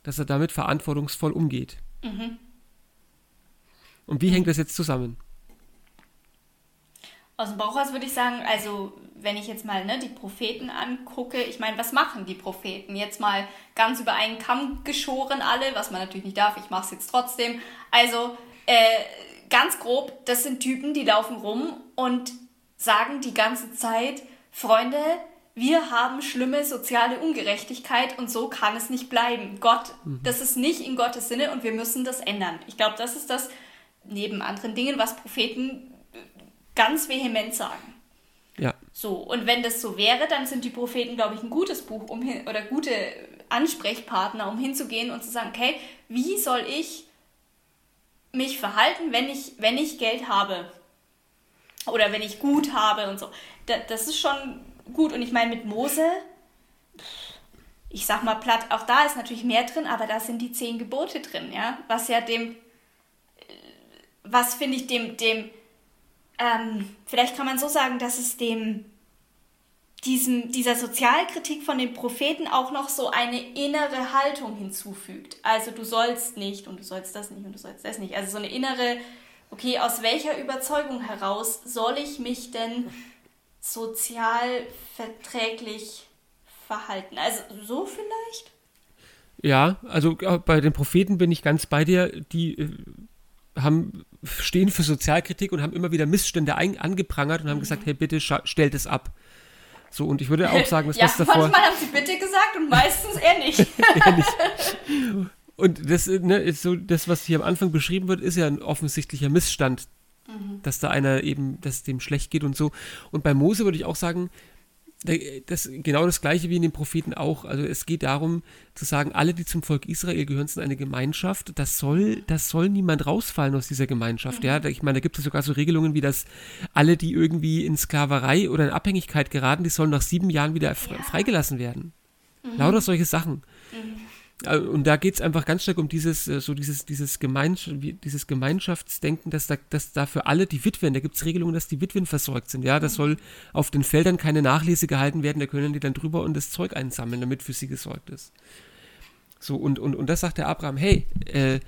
dass er damit verantwortungsvoll umgeht. Mhm. Und wie hängt das jetzt zusammen? Aus dem Bauch aus würde ich sagen, also wenn ich jetzt mal ne, die Propheten angucke, ich meine, was machen die Propheten? Jetzt mal ganz über einen Kamm geschoren alle, was man natürlich nicht darf, ich mache es jetzt trotzdem. Also äh, ganz grob, das sind Typen, die laufen rum und sagen die ganze Zeit, Freunde, wir haben schlimme soziale Ungerechtigkeit und so kann es nicht bleiben. Gott, mhm. das ist nicht in Gottes Sinne und wir müssen das ändern. Ich glaube, das ist das, neben anderen Dingen, was Propheten ganz vehement sagen. Ja. So, und wenn das so wäre, dann sind die Propheten, glaube ich, ein gutes Buch um hin, oder gute Ansprechpartner, um hinzugehen und zu sagen, okay, wie soll ich mich verhalten, wenn ich, wenn ich Geld habe? Oder wenn ich gut habe und so. Das, das ist schon gut. Und ich meine, mit Mose, ich sag mal platt, auch da ist natürlich mehr drin, aber da sind die zehn Gebote drin, ja. Was ja dem, was finde ich dem, dem, ähm, vielleicht kann man so sagen, dass es dem diesem, dieser Sozialkritik von den Propheten auch noch so eine innere Haltung hinzufügt. Also du sollst nicht und du sollst das nicht und du sollst das nicht. Also so eine innere, okay, aus welcher Überzeugung heraus soll ich mich denn sozial verträglich verhalten? Also so vielleicht? Ja, also äh, bei den Propheten bin ich ganz bei dir. Die äh, haben stehen für Sozialkritik und haben immer wieder Missstände ein, angeprangert und haben mhm. gesagt, hey, bitte stellt es ab. So, und ich würde auch sagen, das ja, was davor... manchmal haben sie bitte gesagt und meistens eher nicht. eher nicht. Und das, ne, ist so, das, was hier am Anfang beschrieben wird, ist ja ein offensichtlicher Missstand, mhm. dass da einer eben, dass dem schlecht geht und so. Und bei Mose würde ich auch sagen, das, genau das gleiche wie in den Propheten auch. Also es geht darum zu sagen, alle, die zum Volk Israel gehören, sind eine Gemeinschaft. Das soll, das soll niemand rausfallen aus dieser Gemeinschaft. Mhm. Ja, ich meine, da gibt es sogar so Regelungen wie, dass alle, die irgendwie in Sklaverei oder in Abhängigkeit geraten, die sollen nach sieben Jahren wieder freigelassen werden. Mhm. Lauter solche Sachen. Mhm. Äh, und da geht es einfach ganz stark um dieses, äh, so dieses, dieses, Gemeinschaft, dieses Gemeinschaftsdenken, dass da, dass da für alle die Witwen, da gibt es Regelungen, dass die Witwen versorgt sind. Ja, das soll auf den Feldern keine Nachlese gehalten werden, da können die dann drüber und das Zeug einsammeln, damit für sie gesorgt ist. So, und, und, und das sagt der Abraham, hey, äh,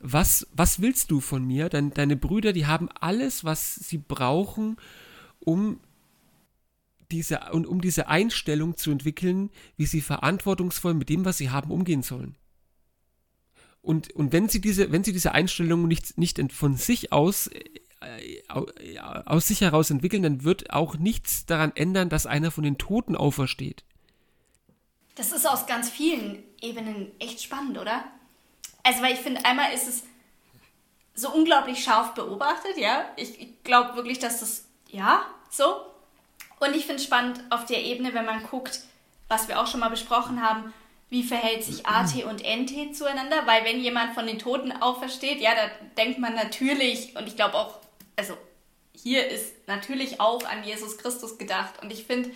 was, was willst du von mir? Dein, deine Brüder, die haben alles, was sie brauchen, um diese, und um diese Einstellung zu entwickeln, wie sie verantwortungsvoll mit dem, was sie haben, umgehen sollen. Und, und wenn sie diese, wenn sie diese Einstellung nicht, nicht von sich aus, äh, aus sich heraus entwickeln, dann wird auch nichts daran ändern, dass einer von den Toten aufersteht. Das ist aus ganz vielen Ebenen echt spannend, oder? Also, weil ich finde, einmal ist es so unglaublich scharf beobachtet, ja. Ich, ich glaube wirklich, dass das, ja, so. Und ich finde es spannend auf der Ebene, wenn man guckt, was wir auch schon mal besprochen haben, wie verhält sich AT und NT zueinander? Weil wenn jemand von den Toten aufersteht, ja, da denkt man natürlich, und ich glaube auch, also hier ist natürlich auch an Jesus Christus gedacht. Und ich finde,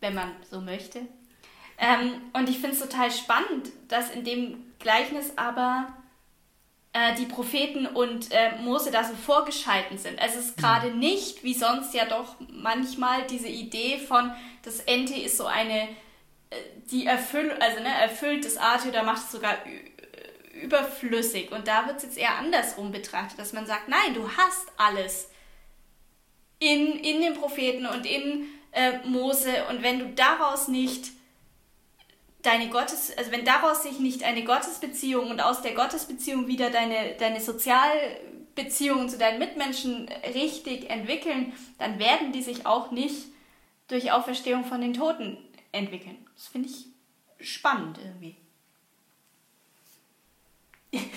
wenn man so möchte. Ähm, und ich finde es total spannend, dass in dem Gleichnis aber äh, die Propheten und äh, Mose da so vorgeschalten sind. Also es ist gerade mhm. nicht, wie sonst ja doch manchmal, diese Idee von, das Ente ist so eine, äh, die erfüllt, also ne, erfüllt das Art oder macht es sogar überflüssig. Und da wird es jetzt eher andersrum betrachtet, dass man sagt, nein, du hast alles in, in den Propheten und in äh, Mose und wenn du daraus nicht deine Gottes, also wenn daraus sich nicht eine Gottesbeziehung und aus der Gottesbeziehung wieder deine, deine Sozialbeziehungen zu deinen Mitmenschen richtig entwickeln, dann werden die sich auch nicht durch Auferstehung von den Toten entwickeln. Das finde ich spannend irgendwie.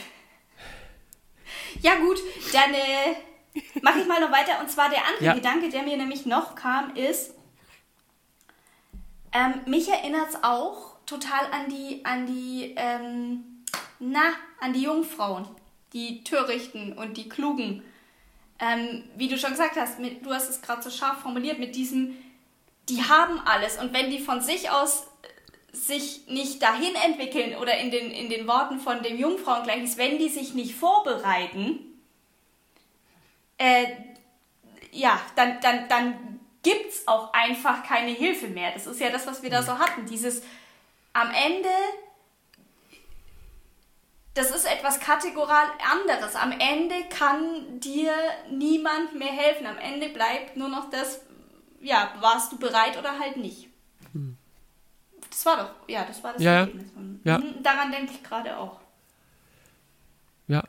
ja gut, dann äh, mache ich mal noch weiter. Und zwar der andere Ja. Gedanke, der mir nämlich noch kam, ist, ähm, mich erinnert es auch total an die, an die, ähm, na, an die Jungfrauen, die Törichten und die Klugen. Ähm, wie du schon gesagt hast, mit, du hast es gerade so scharf formuliert, mit diesem, die haben alles und wenn die von sich aus äh, sich nicht dahin entwickeln oder in den, in den Worten von dem Jungfrauengleichnis, wenn die sich nicht vorbereiten, äh, ja, dann, dann, dann gibt es auch einfach keine Hilfe mehr. Das ist ja das, was wir da so hatten. Dieses am Ende, das ist etwas kategoral anderes. Am Ende kann dir niemand mehr helfen. Am Ende bleibt nur noch das, ja, warst du bereit oder halt nicht. Das war doch, ja, das war das Ja. Ergebnis. Ja. Mhm, Daran denke ich gerade auch. Ja.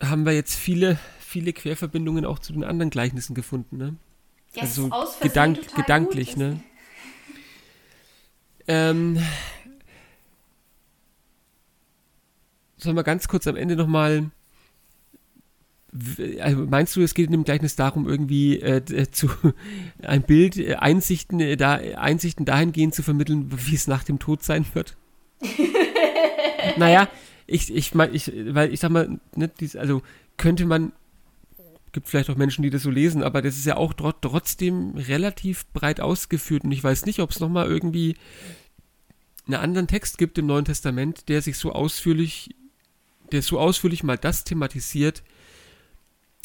Haben wir jetzt viele, viele Querverbindungen auch zu den anderen Gleichnissen gefunden, ne? Ja, Also ist Versehen gedank- gedanklich, gut. ne? Ähm, sollen wir ganz kurz am Ende nochmal. Also meinst du, es geht in dem Gleichnis darum, irgendwie äh, d- zu ein Bild, äh, Einsichten, äh, da, Einsichten dahingehend zu vermitteln, wie es nach dem Tod sein wird? naja, ich, ich meine, ich, weil ich sag mal, ne, dies, also könnte man, gibt vielleicht auch Menschen, die das so lesen, aber das ist ja auch tro trotzdem relativ breit ausgeführt und ich weiß nicht, ob es nochmal irgendwie einen anderen Text gibt im Neuen Testament, der sich so ausführlich, der so ausführlich mal das thematisiert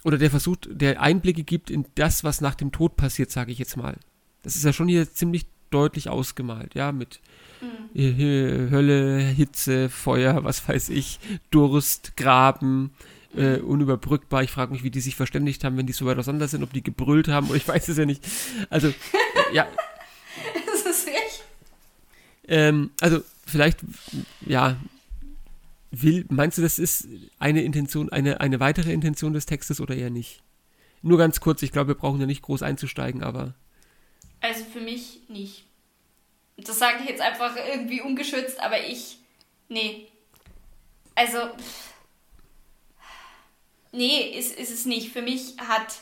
oder der versucht, der Einblicke gibt in das, was nach dem Tod passiert, sage ich jetzt mal. Das ist ja schon hier ziemlich deutlich ausgemalt, ja, mit Mhm. Hö- Hölle, Hitze, Feuer, was weiß ich, Durst, Graben, äh, unüberbrückbar. Ich frage mich, wie die sich verständigt haben, wenn die so weit auseinander sind, ob die gebrüllt haben oder ich weiß es ja nicht. Also, ja, Das ist echt. ähm, also vielleicht, ja, will, meinst du, das ist eine Intention, eine, eine weitere Intention des Textes oder eher nicht? Nur ganz kurz, ich glaube, wir brauchen ja nicht groß einzusteigen, aber Also für mich nicht. Das sage ich jetzt einfach irgendwie ungeschützt, aber ich. Nee. Also. pff. Nee, ist, ist es nicht. Für mich hat.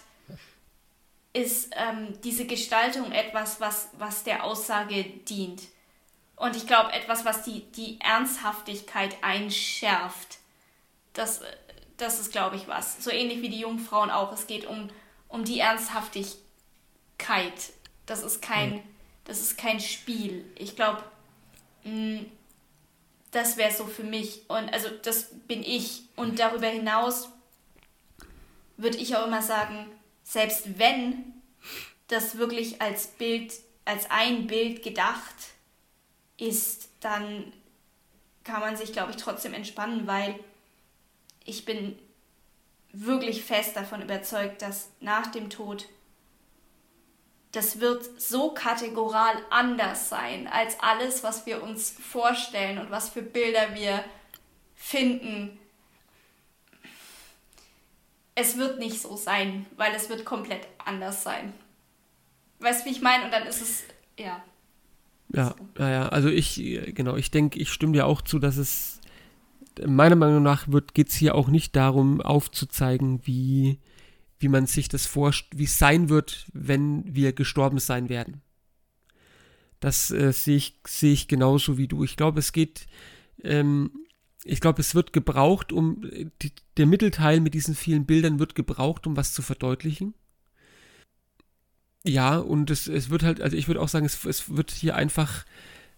Ist ähm, diese Gestaltung etwas, was, was der Aussage dient. Und ich glaube, etwas, was die, die Ernsthaftigkeit einschärft. Das, das ist, glaube ich, was. So ähnlich wie die Jungfrauen auch. Es geht um, um die Ernsthaftigkeit. Das ist kein, das ist kein Spiel. Ich glaube, das wäre so für mich. Und also das bin ich. Und darüber hinaus würde ich auch immer sagen, selbst wenn das wirklich als Bild, als ein Bild gedacht ist, dann kann man sich, glaube ich, trotzdem entspannen, weil ich bin wirklich fest davon überzeugt, dass nach dem Tod das wird so kategoral anders sein als alles, was wir uns vorstellen und was für Bilder wir finden. Es wird nicht so sein, weil es wird komplett anders sein. Weißt du, wie ich meine? Und dann ist es, ja. Ja, ja, ja, also ich, genau, ich denke, ich stimme dir auch zu, dass es, meiner Meinung nach geht es hier auch nicht darum, aufzuzeigen, wie, wie man sich das vorstellt, wie es sein wird, wenn wir gestorben sein werden. Das äh, sehe ich, sehe ich genauso wie du. Ich glaube, es geht, ähm, ich glaube, es wird gebraucht, um, die, der Mittelteil mit diesen vielen Bildern wird gebraucht, um was zu verdeutlichen. Ja, und es, es wird halt, also ich würde auch sagen, es, es wird hier einfach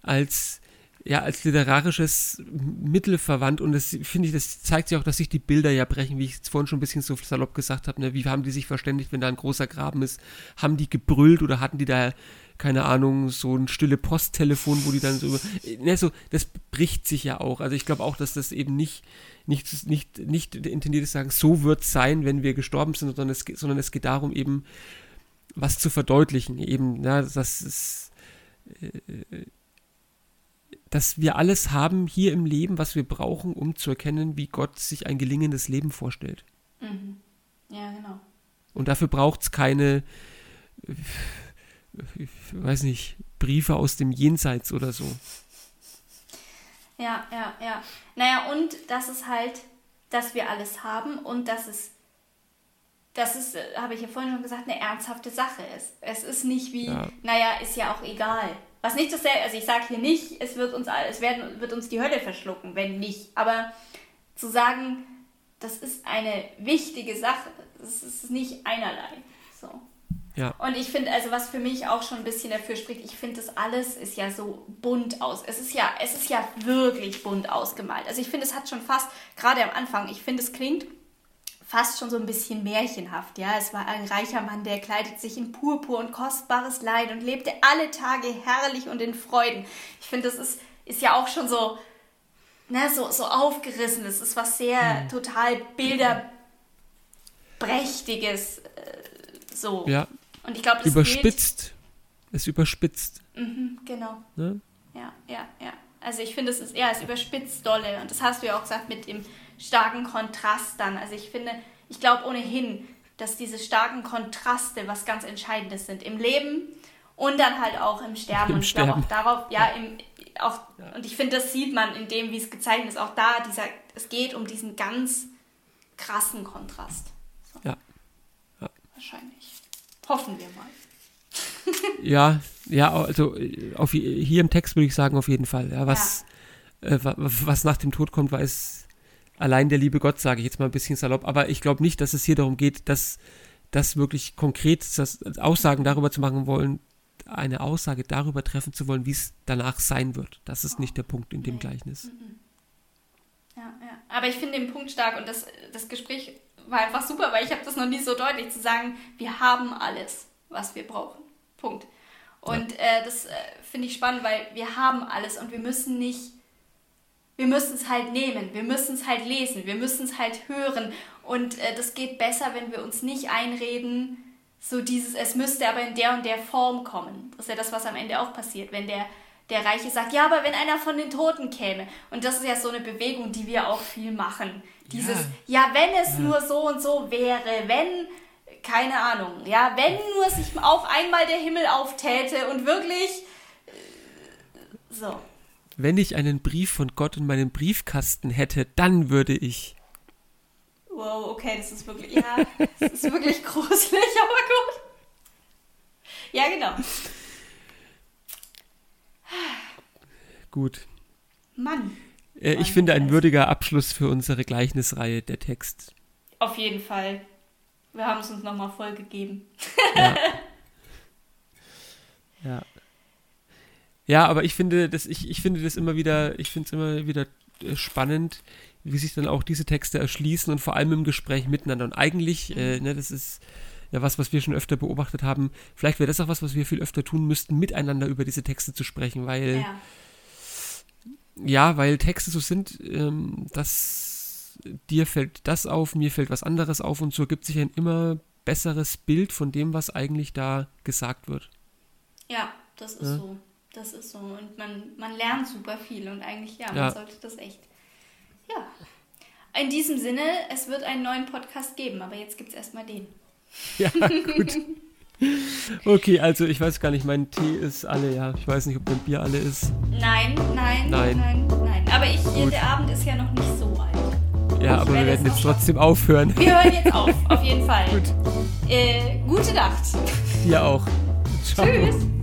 als, ja, als literarisches Mittel verwandt und das finde ich, das zeigt sich auch, dass sich die Bilder ja brechen, wie ich es vorhin schon ein bisschen so salopp gesagt habe, ne? wie haben die sich verständigt, wenn da ein großer Graben ist, haben die gebrüllt oder hatten die da, keine Ahnung, so ein stille Posttelefon, wo die dann so, ne, so, das bricht sich ja auch, also ich glaube auch, dass das eben nicht, nicht, nicht, nicht intendiert ist, sagen, so wird es sein, wenn wir gestorben sind, sondern es, sondern es geht darum, eben was zu verdeutlichen, eben, ja, dass es, äh, dass wir alles haben hier im Leben, was wir brauchen, um zu erkennen, wie Gott sich ein gelingendes Leben vorstellt. Mhm. Ja, genau. Und dafür braucht es keine, äh, ich weiß nicht, Briefe aus dem Jenseits oder so. Ja, ja, ja. Naja, und dass es halt, dass wir alles haben und dass es, dass es, äh, habe ich ja vorhin schon gesagt, eine ernsthafte Sache ist. Es ist nicht wie, ja. naja, ist ja auch egal. Was nicht das also ich sage hier nicht, es wird uns es werden, wird uns die Hölle verschlucken, wenn nicht. Aber zu sagen, das ist eine wichtige Sache, das ist nicht einerlei. So. Ja. Und ich finde, also was für mich auch schon ein bisschen dafür spricht, ich finde, das alles ist ja so bunt aus. Es ist ja, es ist ja wirklich bunt ausgemalt. Also ich finde, es hat schon fast, gerade am Anfang, ich finde, es klingt fast schon so ein bisschen märchenhaft. Ja, es war ein reicher Mann, der kleidet sich in Purpur und kostbares Leid und lebte alle Tage herrlich und in Freuden. Ich finde, das ist, ist ja auch schon so, ne, so, so aufgerissen. Das ist was sehr mhm. total bilderprächtiges. Äh, so. Ja. Und ich glaube, das überspitzt. Es überspitzt. Mhm, genau. Ne? Ja, ja, ja. Also ich finde, es ist ja, es überspitzt dolle. Und das hast du ja auch gesagt mit dem starken Kontrast dann. Also ich finde, ich glaube ohnehin, dass diese starken Kontraste was ganz Entscheidendes sind im Leben und dann halt auch im Sterben. Im und ich glaube auch darauf, ja, im, auch, ja. und ich finde, das sieht man in dem, wie es gezeichnet ist, auch da, dieser, es geht um diesen ganz krassen Kontrast. So. Ja. ja. Wahrscheinlich. Hoffen wir mal. ja, ja, also auf, hier im Text würde ich sagen, auf jeden Fall. Ja, was, ja. Äh, was nach dem Tod kommt, weiß allein der liebe Gott, sage ich jetzt mal ein bisschen salopp. Aber ich glaube nicht, dass es hier darum geht, dass das wirklich konkret das Aussagen darüber zu machen wollen, eine Aussage darüber treffen zu wollen, wie es danach sein wird. Das ist nicht der Punkt in dem nee. Gleichnis. Mhm. Ja, ja. Aber ich finde den Punkt stark und das, das Gespräch war einfach super, weil ich habe das noch nie so deutlich zu sagen, wir haben alles, was wir brauchen. Punkt. Und ja. äh, das äh, finde ich spannend, weil wir haben alles und wir müssen nicht, wir müssen es halt nehmen, wir müssen es halt lesen, wir müssen es halt hören. Und äh, das geht besser, wenn wir uns nicht einreden, so dieses, es müsste aber in der und der Form kommen. Das ist ja das, was am Ende auch passiert, wenn der der Reiche sagt, ja, aber wenn einer von den Toten käme. Und das ist ja so eine Bewegung, die wir auch viel machen. Dieses, ja, ja wenn es ja. nur so und so wäre, wenn, keine Ahnung, ja, wenn nur sich auf einmal der Himmel auftäte und wirklich äh, so. Wenn ich einen Brief von Gott in meinem Briefkasten hätte, dann würde ich. Wow, okay, das ist wirklich, ja, das ist wirklich gruselig, aber gut. Ja, genau. Gut. Mann. Äh, ich finde ein würdiger Abschluss für unsere Gleichnisreihe der Text. Auf jeden Fall. Wir haben es uns nochmal vollgegeben. Ja. ja. Ja, aber ich finde das, ich, ich finde das immer wieder, ich finde es immer wieder äh, spannend, wie sich dann auch diese Texte erschließen und vor allem im Gespräch miteinander. Und eigentlich, äh, ne, das ist ja was, was wir schon öfter beobachtet haben. Vielleicht wäre das auch was, was wir viel öfter tun müssten, miteinander über diese Texte zu sprechen, weil ja, ja weil Texte so sind, ähm, dass dir fällt das auf, mir fällt was anderes auf und so ergibt sich ein immer besseres Bild von dem, was eigentlich da gesagt wird. Ja, das ist ja. so. Das ist so. Und man, man lernt super viel und eigentlich, ja, man ja. sollte das echt. Ja. In diesem Sinne, es wird einen neuen Podcast geben, aber jetzt gibt es erstmal den. Ja, gut. Okay, also ich weiß gar nicht, mein Tee ist alle, ja. Ich weiß nicht, ob mein Bier alle ist. Nein, nein, nein, nein, nein. Aber ich, der Abend ist ja noch nicht so alt. Ja, ich aber wir werden jetzt trotzdem aufhören. Wir hören jetzt auf, auf jeden Fall. Gut. Äh, gute Nacht. Dir auch. Ciao. Tschüss.